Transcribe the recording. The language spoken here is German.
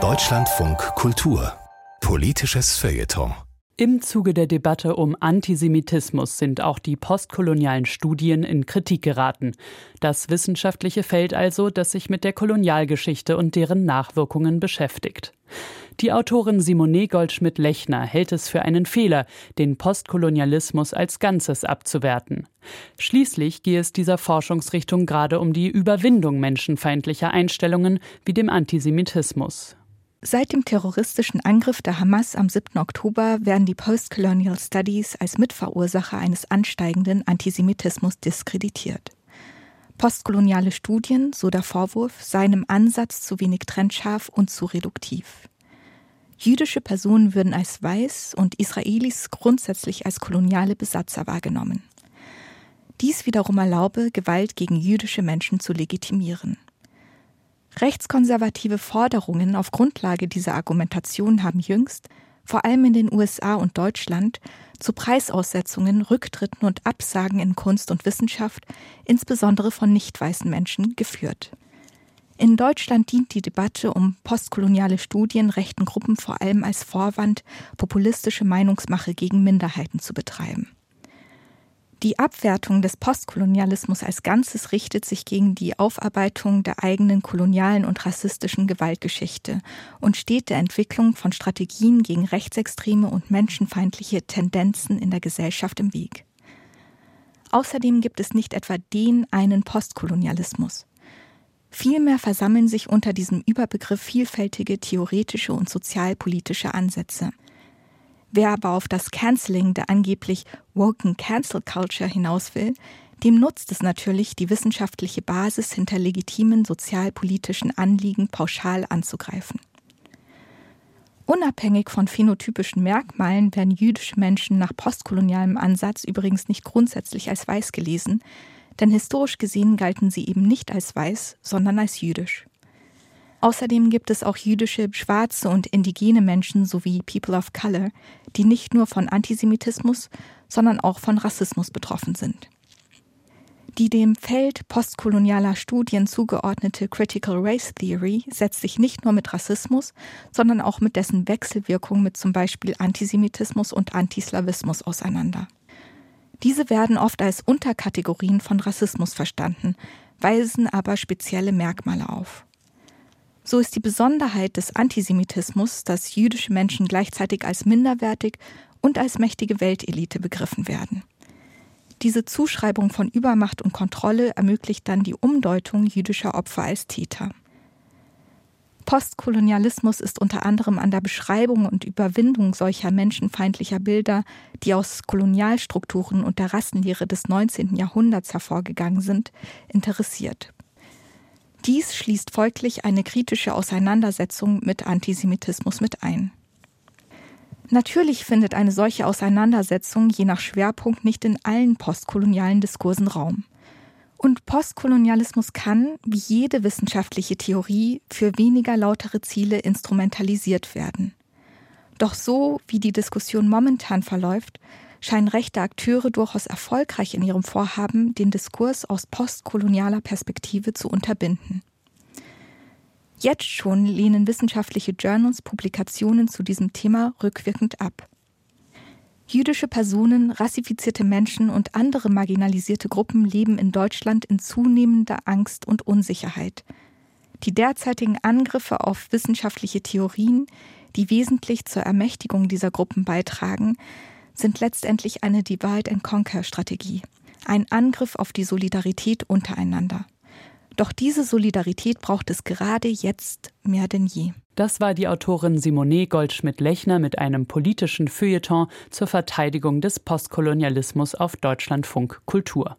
Deutschlandfunk Kultur Politisches Feuilleton im Zuge der Debatte um Antisemitismus sind auch die postkolonialen Studien in Kritik geraten. Das wissenschaftliche Feld also, das sich mit der Kolonialgeschichte und deren Nachwirkungen beschäftigt. Die Autorin Simone Goldschmidt-Lechner hält es für einen Fehler, den Postkolonialismus als Ganzes abzuwerten. Schließlich gehe es dieser Forschungsrichtung gerade um die Überwindung menschenfeindlicher Einstellungen wie dem Antisemitismus. Seit dem terroristischen Angriff der Hamas am 7. Oktober werden die Postcolonial Studies als Mitverursacher eines ansteigenden Antisemitismus diskreditiert. Postkoloniale Studien, so der Vorwurf, seien im Ansatz zu wenig trennscharf und zu reduktiv. Jüdische Personen würden als weiß und Israelis grundsätzlich als koloniale Besatzer wahrgenommen. Dies wiederum erlaube, Gewalt gegen jüdische Menschen zu legitimieren. Rechtskonservative Forderungen auf Grundlage dieser Argumentation haben jüngst, vor allem in den USA und Deutschland, zu Preisaussetzungen, Rücktritten und Absagen in Kunst und Wissenschaft, insbesondere von nicht weißen Menschen, geführt. In Deutschland dient die Debatte um postkoloniale Studien rechten Gruppen vor allem als Vorwand, populistische Meinungsmache gegen Minderheiten zu betreiben. Die Abwertung des Postkolonialismus als Ganzes richtet sich gegen die Aufarbeitung der eigenen kolonialen und rassistischen Gewaltgeschichte und steht der Entwicklung von Strategien gegen rechtsextreme und menschenfeindliche Tendenzen in der Gesellschaft im Weg. Außerdem gibt es nicht etwa den einen Postkolonialismus. Vielmehr versammeln sich unter diesem Überbegriff vielfältige theoretische und sozialpolitische Ansätze – Wer aber auf das Canceling der angeblich woken Cancel Culture hinaus will, dem nutzt es natürlich, die wissenschaftliche Basis hinter legitimen sozialpolitischen Anliegen pauschal anzugreifen. Unabhängig von phänotypischen Merkmalen werden jüdische Menschen nach postkolonialem Ansatz übrigens nicht grundsätzlich als weiß gelesen, denn historisch gesehen galten sie eben nicht als weiß, sondern als jüdisch. Außerdem gibt es auch jüdische, schwarze und indigene Menschen sowie People of Color, die nicht nur von Antisemitismus, sondern auch von Rassismus betroffen sind. Die dem Feld postkolonialer Studien zugeordnete Critical Race Theory setzt sich nicht nur mit Rassismus, sondern auch mit dessen Wechselwirkung mit zum Beispiel Antisemitismus und Antislawismus auseinander. Diese werden oft als Unterkategorien von Rassismus verstanden, weisen aber spezielle Merkmale auf. So ist die Besonderheit des Antisemitismus, dass jüdische Menschen gleichzeitig als minderwertig und als mächtige Weltelite begriffen werden. Diese Zuschreibung von Übermacht und Kontrolle ermöglicht dann die Umdeutung jüdischer Opfer als Täter. Postkolonialismus ist unter anderem an der Beschreibung und Überwindung solcher menschenfeindlicher Bilder, die aus Kolonialstrukturen und der Rassenlehre des 19. Jahrhunderts hervorgegangen sind, interessiert. Dies schließt folglich eine kritische Auseinandersetzung mit Antisemitismus mit ein. Natürlich findet eine solche Auseinandersetzung je nach Schwerpunkt nicht in allen postkolonialen Diskursen Raum. Und Postkolonialismus kann, wie jede wissenschaftliche Theorie, für weniger lautere Ziele instrumentalisiert werden. Doch so, wie die Diskussion momentan verläuft, scheinen rechte Akteure durchaus erfolgreich in ihrem Vorhaben, den Diskurs aus postkolonialer Perspektive zu unterbinden. Jetzt schon lehnen wissenschaftliche Journals Publikationen zu diesem Thema rückwirkend ab. Jüdische Personen, rassifizierte Menschen und andere marginalisierte Gruppen leben in Deutschland in zunehmender Angst und Unsicherheit. Die derzeitigen Angriffe auf wissenschaftliche Theorien, die wesentlich zur Ermächtigung dieser Gruppen beitragen, sind letztendlich eine Divide and Conquer Strategie, ein Angriff auf die Solidarität untereinander. Doch diese Solidarität braucht es gerade jetzt mehr denn je. Das war die Autorin Simone Goldschmidt-Lechner mit einem politischen Feuilleton zur Verteidigung des Postkolonialismus auf Deutschlandfunk Kultur.